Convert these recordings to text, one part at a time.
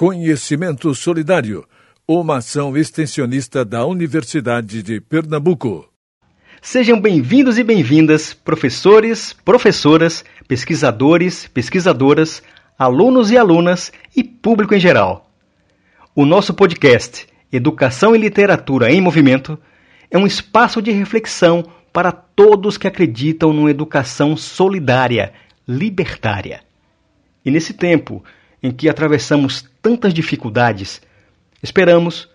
Conhecimento Solidário, uma ação extensionista da Universidade de Pernambuco. Sejam bem-vindos e bem-vindas, professores, professoras, pesquisadores, pesquisadoras, alunos e alunas e público em geral. O nosso podcast Educação e Literatura em Movimento é um espaço de reflexão para todos que acreditam numa educação solidária, libertária. E nesse tempo em que atravessamos tantas dificuldades, esperamos,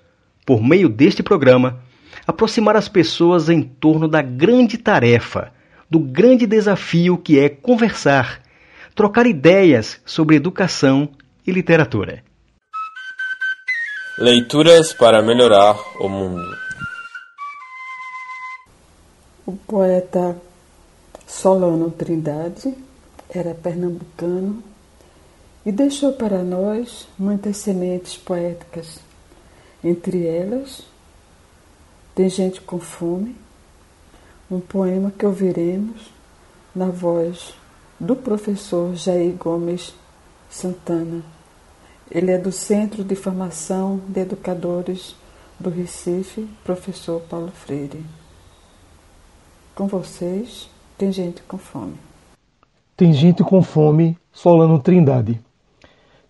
por meio deste programa, aproximar as pessoas em torno da grande tarefa, do grande desafio que é conversar, trocar ideias sobre educação e literatura. Leituras para melhorar o mundo. O poeta Solano Trindade era pernambucano e deixou para nós muitas sementes poéticas. Entre elas, Tem Gente com Fome, um poema que ouviremos na voz do professor Jair Gomes Santana. Ele é do Centro de Formação de Educadores do Recife, professor Paulo Freire. Com vocês, tem gente com fome. Tem gente com fome, Solano Trindade.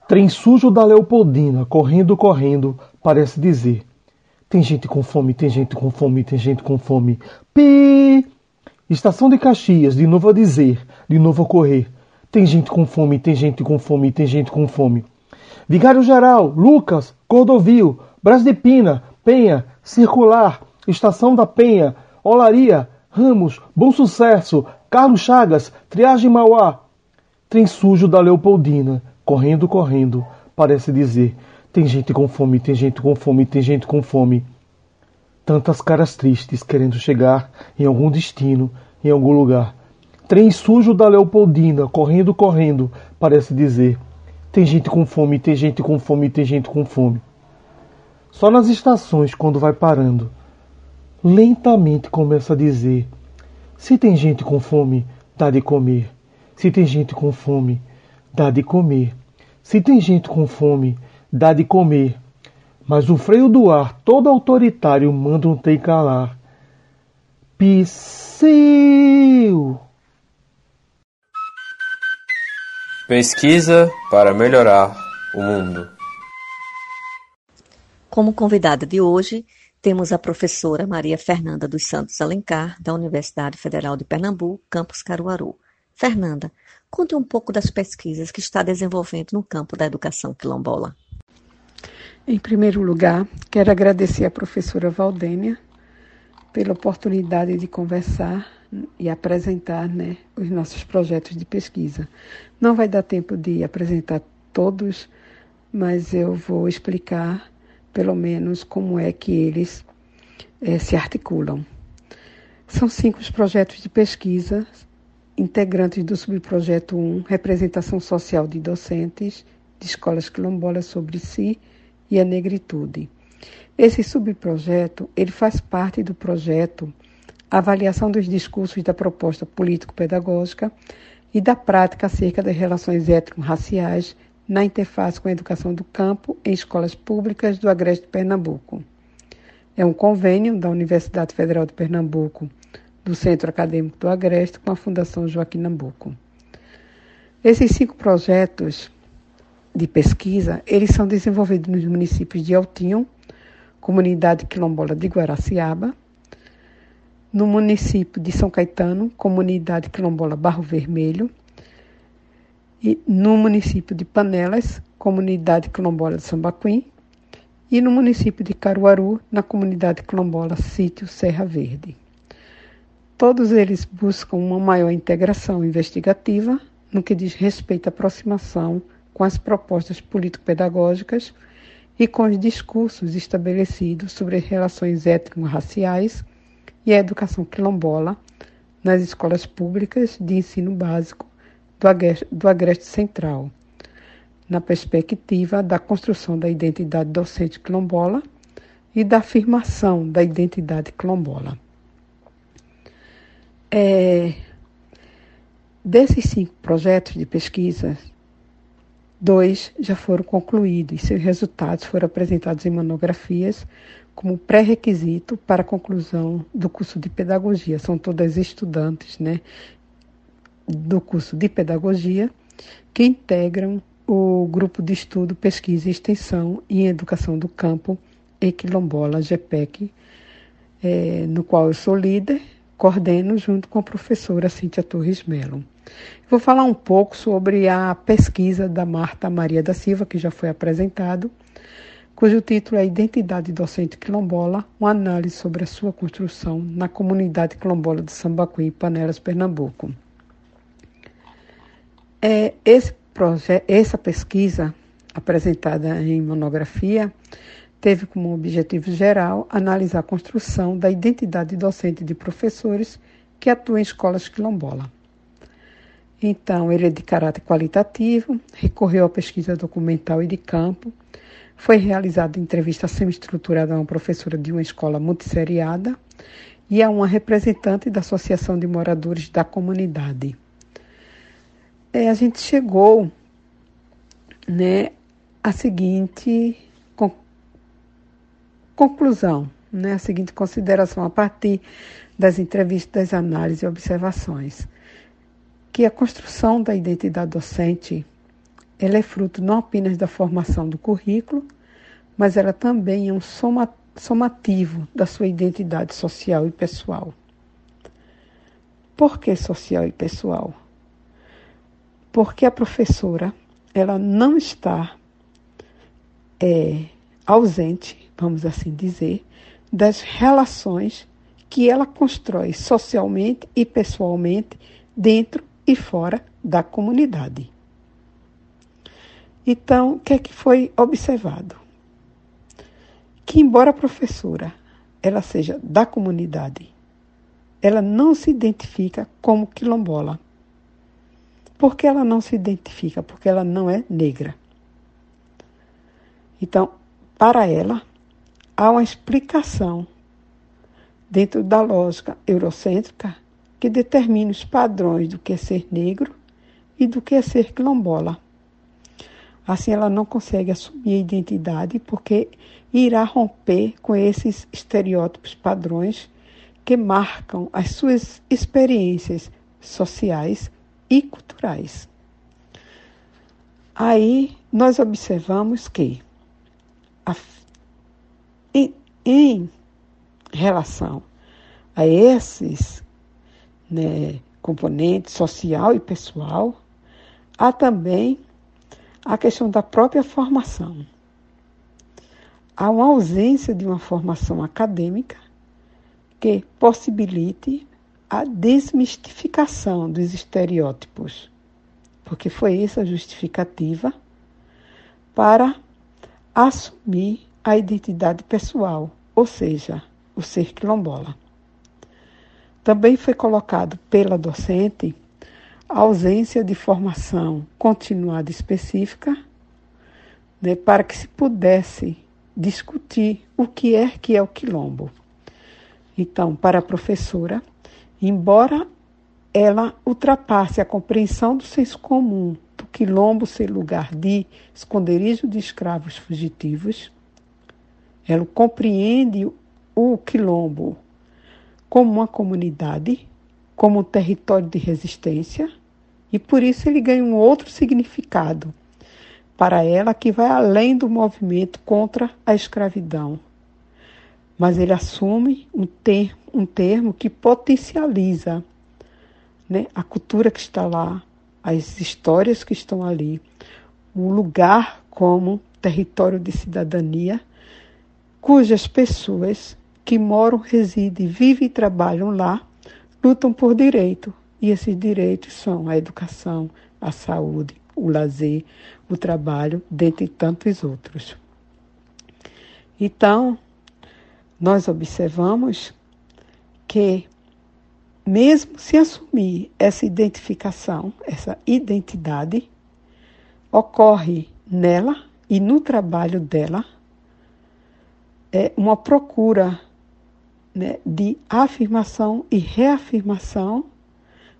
Trem sujo da Leopoldina, correndo, correndo, parece dizer. Tem gente com fome, tem gente com fome, tem gente com fome. Pi! Estação de Caxias, de novo a dizer, de novo a correr. Tem gente com fome, tem gente com fome, tem gente com fome. Vigário Geral, Lucas, Cordovil, Brás de Pina, Penha, Circular, Estação da Penha, Olaria, Ramos, Bom Sucesso, Carlos Chagas, Triagem Mauá. Trem sujo da Leopoldina, correndo, correndo, parece dizer: tem gente com fome, tem gente com fome, tem gente com fome. Tantas caras tristes querendo chegar em algum destino, em algum lugar. Trem sujo da Leopoldina, correndo, correndo, parece dizer: tem gente com fome, tem gente com fome, tem gente com fome. Só nas estações, quando vai parando, lentamente começa a dizer: se tem gente com fome, dá de comer. Se tem gente com fome, dá de comer. Se tem gente com fome, dá de comer. Mas o freio do ar, todo autoritário, manda um tem calar. Psiu! Pesquisa para melhorar o mundo. Como convidada de hoje, temos a professora Maria Fernanda dos Santos Alencar, da Universidade Federal de Pernambuco, campus Caruaru. Fernanda, conte um pouco das pesquisas que está desenvolvendo no campo da educação quilombola. Em primeiro lugar, quero agradecer à professora Valdênia pela oportunidade de conversar e apresentar né, os nossos projetos de pesquisa. Não vai dar tempo de apresentar todos, mas eu vou explicar pelo menos como é que eles é, se articulam. São cinco os projetos de pesquisa integrantes do subprojeto 1, Representação Social de Docentes de Escolas Quilombolas sobre Si e a Negritude. Esse subprojeto ele faz parte do projeto Avaliação dos Discursos da Proposta Político-Pedagógica e da Prática acerca das Relações Étnico-Raciais na interface com a educação do campo em escolas públicas do Agreste de Pernambuco. É um convênio da Universidade Federal de Pernambuco, do Centro Acadêmico do Agreste, com a Fundação Joaquim Nabuco. Esses cinco projetos de pesquisa, eles são desenvolvidos nos municípios de Altinho, Comunidade Quilombola de Guaraciaba, no município de São Caetano, Comunidade Quilombola Barro Vermelho, e no município de Panelas, comunidade quilombola de Sambaquim, e no município de Caruaru, na comunidade quilombola Sítio Serra Verde. Todos eles buscam uma maior integração investigativa no que diz respeito à aproximação com as propostas político-pedagógicas e com os discursos estabelecidos sobre as relações étnico-raciais e a educação quilombola nas escolas públicas de ensino básico do Agreste, Central, na perspectiva da construção da identidade docente quilombola e da afirmação da identidade quilombola. É, desses cinco projetos de pesquisa Dois já foram concluídos e seus resultados foram apresentados em monografias como pré-requisito para a conclusão do curso de pedagogia. São todas estudantes né, do curso de pedagogia que integram o grupo de estudo, pesquisa e extensão em educação do campo Equilombola GPEC, é, no qual eu sou líder, coordeno junto com a professora Cíntia Torres Melo. Vou falar um pouco sobre a pesquisa da Marta Maria da Silva, que já foi apresentado, cujo título é Identidade Docente Quilombola, uma análise sobre a sua construção na comunidade quilombola de Sambacuí, Panelas, Pernambuco. É, esse essa pesquisa apresentada em monografia teve como objetivo geral analisar a construção da identidade docente de professores que atuam em escolas quilombola. Então, ele é de caráter qualitativo, recorreu à pesquisa documental e de campo, foi realizada entrevista semi-estruturada a uma professora de uma escola multisseriada e a uma representante da Associação de Moradores da Comunidade. É, a gente chegou né, à seguinte conclusão, né, a seguinte consideração a partir das entrevistas, das análises e observações, que a construção da identidade docente ela é fruto não apenas da formação do currículo, mas ela também é um soma, somativo da sua identidade social e pessoal. Por que social e pessoal? Porque a professora ela não está é, ausente, vamos assim dizer, das relações que ela constrói socialmente e pessoalmente dentro e fora da comunidade. Então, o que é que foi observado? Que embora a professora ela seja da comunidade, ela não se identifica como quilombola. Por que ela não se identifica? Porque ela não é negra. Então, para ela, há uma explicação dentro da lógica eurocêntrica que determina os padrões do que é ser negro e do que é ser quilombola. Assim, ela não consegue assumir a identidade porque irá romper com esses estereótipos padrões que marcam as suas experiências sociais e culturais. Aí nós observamos que a, em, em, relação a esses né, componentes social e pessoal, há também a questão da própria formação. Há uma ausência de uma formação acadêmica que possibilite a desmistificação dos estereótipos, porque foi essa a justificativa para assumir a identidade pessoal, ou seja, o ser quilombola. Também foi colocado pela docente a ausência de formação continuada específica né, para que se pudesse discutir o que é que é o quilombo. Então, para a professora, embora ela ultrapasse a compreensão do senso comum quilombo ser lugar de esconderijo de escravos fugitivos, ela compreende o quilombo como uma comunidade, como um território de resistência, e por isso ele ganha um outro significado para ela que vai além do movimento contra a escravidão. Mas ele assume um termo, um termo que potencializa né, a cultura que está lá, as histórias que estão ali, o lugar como território de cidadania, cujas pessoas que moram, residem, vivem e trabalham lá lutam por direito. E esses direitos são a educação, a saúde, o lazer, o trabalho, dentre tantos outros. Então, nós observamos que mesmo se assumir essa identificação, essa identidade, ocorre nela e no trabalho dela é uma procura né, de afirmação e reafirmação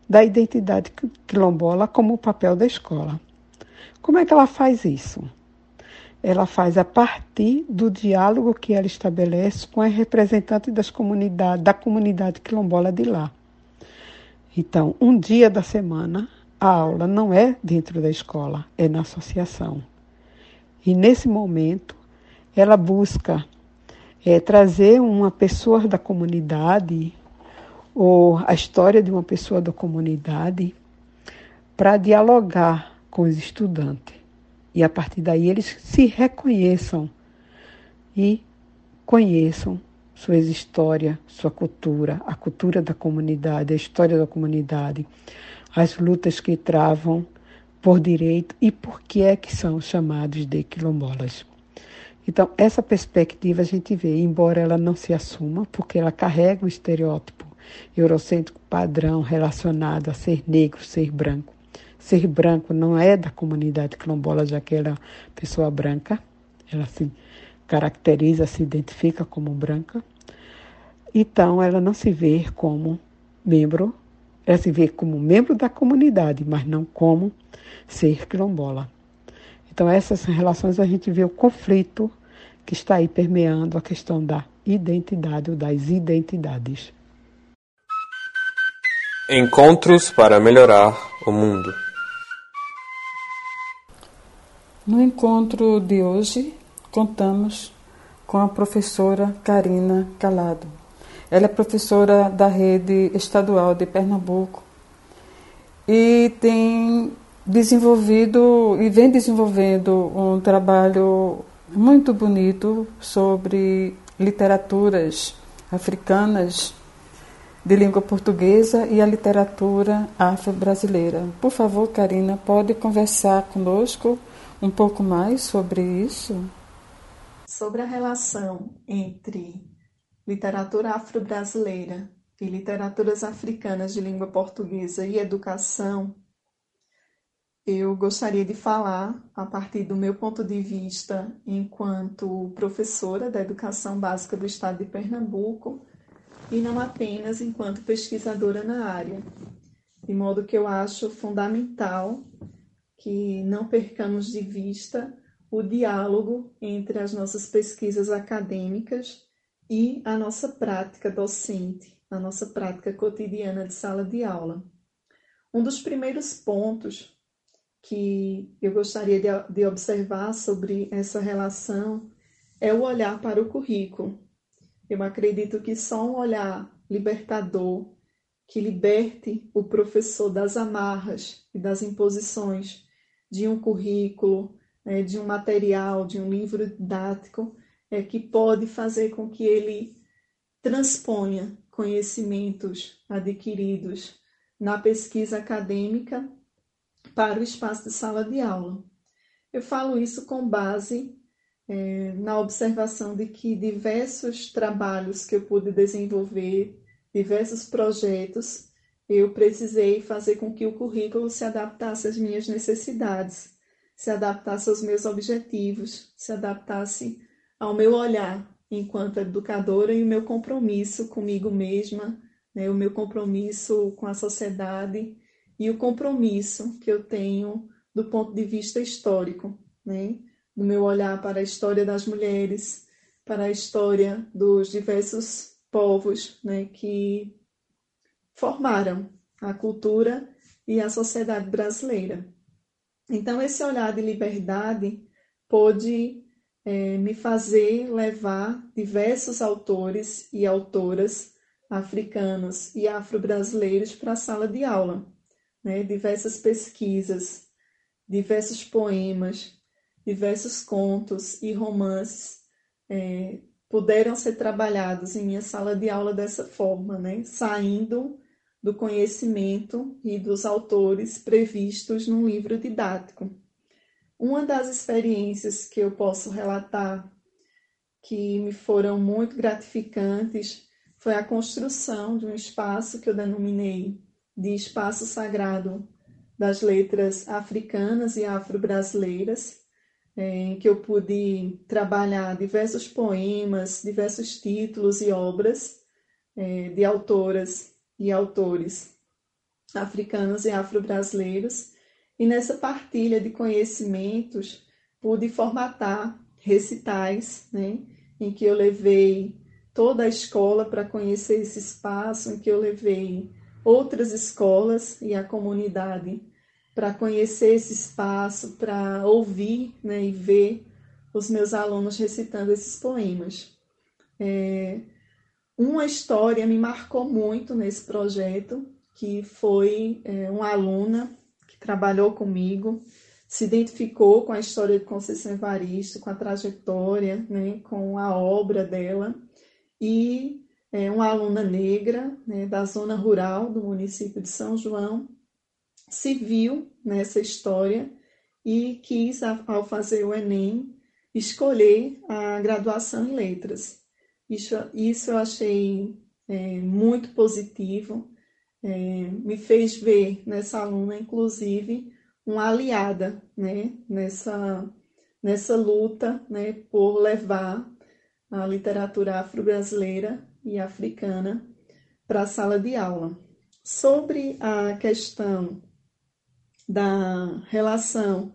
da identidade quilombola como o papel da escola. Como é que ela faz isso? Ela faz a partir do diálogo que ela estabelece com as representantes das comunidades, da comunidade quilombola de lá. Então, um dia da semana, a aula não é dentro da escola, é na associação. E nesse momento, ela busca é, trazer uma pessoa da comunidade ou a história de uma pessoa da comunidade para dialogar com os estudantes. E a partir daí eles se reconheçam e conheçam suas histórias, sua cultura, a cultura da comunidade, a história da comunidade, as lutas que travam por direito e por que é que são chamados de quilombolas. Então, essa perspectiva a gente vê, embora ela não se assuma, porque ela carrega um estereótipo eurocêntrico padrão relacionado a ser negro, ser branco. Ser branco não é da comunidade quilombola, já que ela é pessoa branca, ela se caracteriza, se identifica como branca. Então, ela não se vê como membro, ela se vê como membro da comunidade, mas não como ser quilombola. Então, essas relações a gente vê o conflito que está aí permeando a questão da identidade ou das identidades. Encontros para melhorar o mundo. No encontro de hoje, contamos com a professora Karina Calado. Ela é professora da rede estadual de Pernambuco e tem desenvolvido e vem desenvolvendo um trabalho muito bonito sobre literaturas africanas de língua portuguesa e a literatura afro-brasileira. Por favor, Karina, pode conversar conosco um pouco mais sobre isso? Sobre a relação entre literatura afro-brasileira e literaturas africanas de língua portuguesa e educação, eu gostaria de falar a partir do meu ponto de vista enquanto professora da educação básica do estado de Pernambuco e não apenas enquanto pesquisadora na área. De modo que eu acho fundamental que não percamos de vista o diálogo entre as nossas pesquisas acadêmicas e a nossa prática docente, a nossa prática cotidiana de sala de aula. Um dos primeiros pontos que eu gostaria de, de observar sobre essa relação é o olhar para o currículo. Eu acredito que só um olhar libertador que liberte o professor das amarras e das imposições de um currículo, né, de um material, de um livro didático, é que pode fazer com que ele transponha conhecimentos adquiridos na pesquisa acadêmica para o espaço de sala de aula. Eu falo isso com base é, na observação de que diversos trabalhos que eu pude desenvolver, diversos projetos, eu precisei fazer com que o currículo se adaptasse às minhas necessidades, se adaptasse aos meus objetivos, se adaptasse ao meu olhar enquanto educadora e o meu compromisso comigo mesma, né, o meu compromisso com a sociedade e o compromisso que eu tenho do ponto de vista histórico, né? no meu olhar para a história das mulheres, para a história dos diversos povos né, que formaram a cultura e a sociedade brasileira. Então, esse olhar de liberdade pôde é, me fazer levar diversos autores e autoras africanos e afro-brasileiros para a sala de aula. Né? Diversas pesquisas, diversos poemas, diversos contos e romances é, puderam ser trabalhados em minha sala de aula dessa forma, né? saindo do conhecimento e dos autores previstos num livro didático. Uma das experiências que eu posso relatar que me foram muito gratificantes foi a construção de um espaço que eu denominei de espaço sagrado das letras africanas e afro-brasileiras, em que eu pude trabalhar diversos poemas, diversos títulos e obras é, de autoras e autores africanos e afro-brasileiros, E nessa partilha de conhecimentos, pude formatar recitais, né, em que eu levei toda a escola para conhecer esse espaço, em que eu levei outras escolas e a comunidade para conhecer esse espaço, para ouvir né, e ver os meus alunos recitando esses poemas. É, uma história me marcou muito nesse projeto, que foi é, uma aluna que trabalhou comigo, se identificou com a história de Conceição Evaristo, com a trajetória, né, com a obra dela, e é uma aluna negra né, da zona rural do município de São João, se viu nessa história e quis, ao fazer o Enem, escolher a graduação em letras. Isso, isso eu achei é, muito positivo, é, me fez ver nessa aluna, inclusive, uma aliada né, nessa, nessa luta né, por levar a literatura afro-brasileira e africana para a sala de aula. Sobre a questão da relação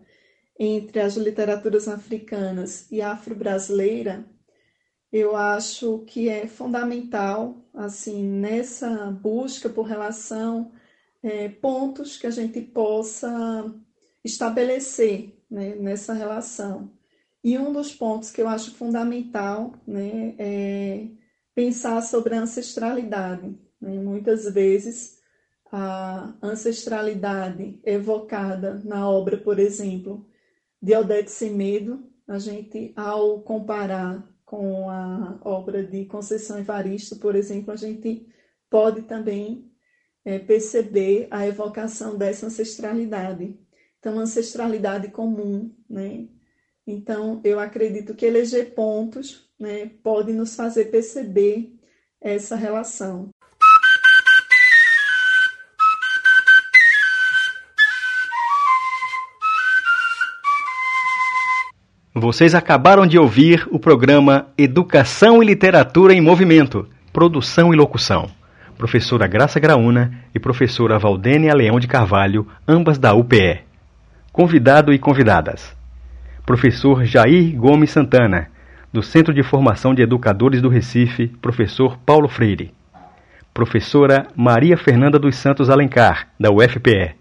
entre as literaturas africanas e afro-brasileira, eu acho que é fundamental, assim, nessa busca por relação, é, pontos que a gente possa estabelecer né, nessa relação. E um dos pontos que eu acho fundamental né, é pensar sobre a ancestralidade. Né? Muitas vezes, a ancestralidade evocada na obra, por exemplo, de Odete Semedo, a gente, ao comparar com a obra de Conceição Evaristo, por exemplo, a gente pode também é, perceber a evocação dessa ancestralidade. Então, ancestralidade comum, né? Então, eu acredito que eleger pontos né, pode nos fazer perceber essa relação. Vocês acabaram de ouvir o programa Educação e Literatura em Movimento, Produção e Locução. Professora Graça Graúna e professora Valdênia Leão de Carvalho, ambas da UPE. Convidado e convidadas: Professor Jair Gomes Santana, do Centro de Formação de Educadores do Recife, professor Paulo Freire. Professora Maria Fernanda dos Santos Alencar, da UFPE.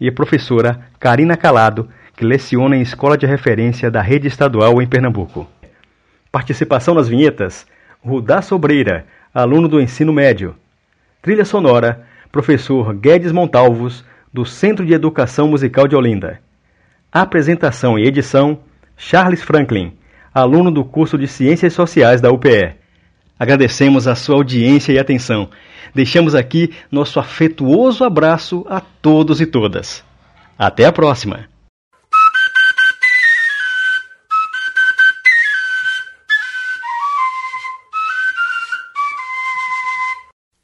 E a professora Karina Calado, que leciona em escola de referência da rede estadual em Pernambuco. Participação nas vinhetas: Rudá Sobreira, aluno do ensino médio. Trilha sonora: professor Guedes Montalvos, do Centro de Educação Musical de Olinda. Apresentação e edição: Charles Franklin, aluno do curso de Ciências Sociais da UPE. Agradecemos a sua audiência e atenção. Deixamos aqui nosso afetuoso abraço a todos e todas. Até a próxima!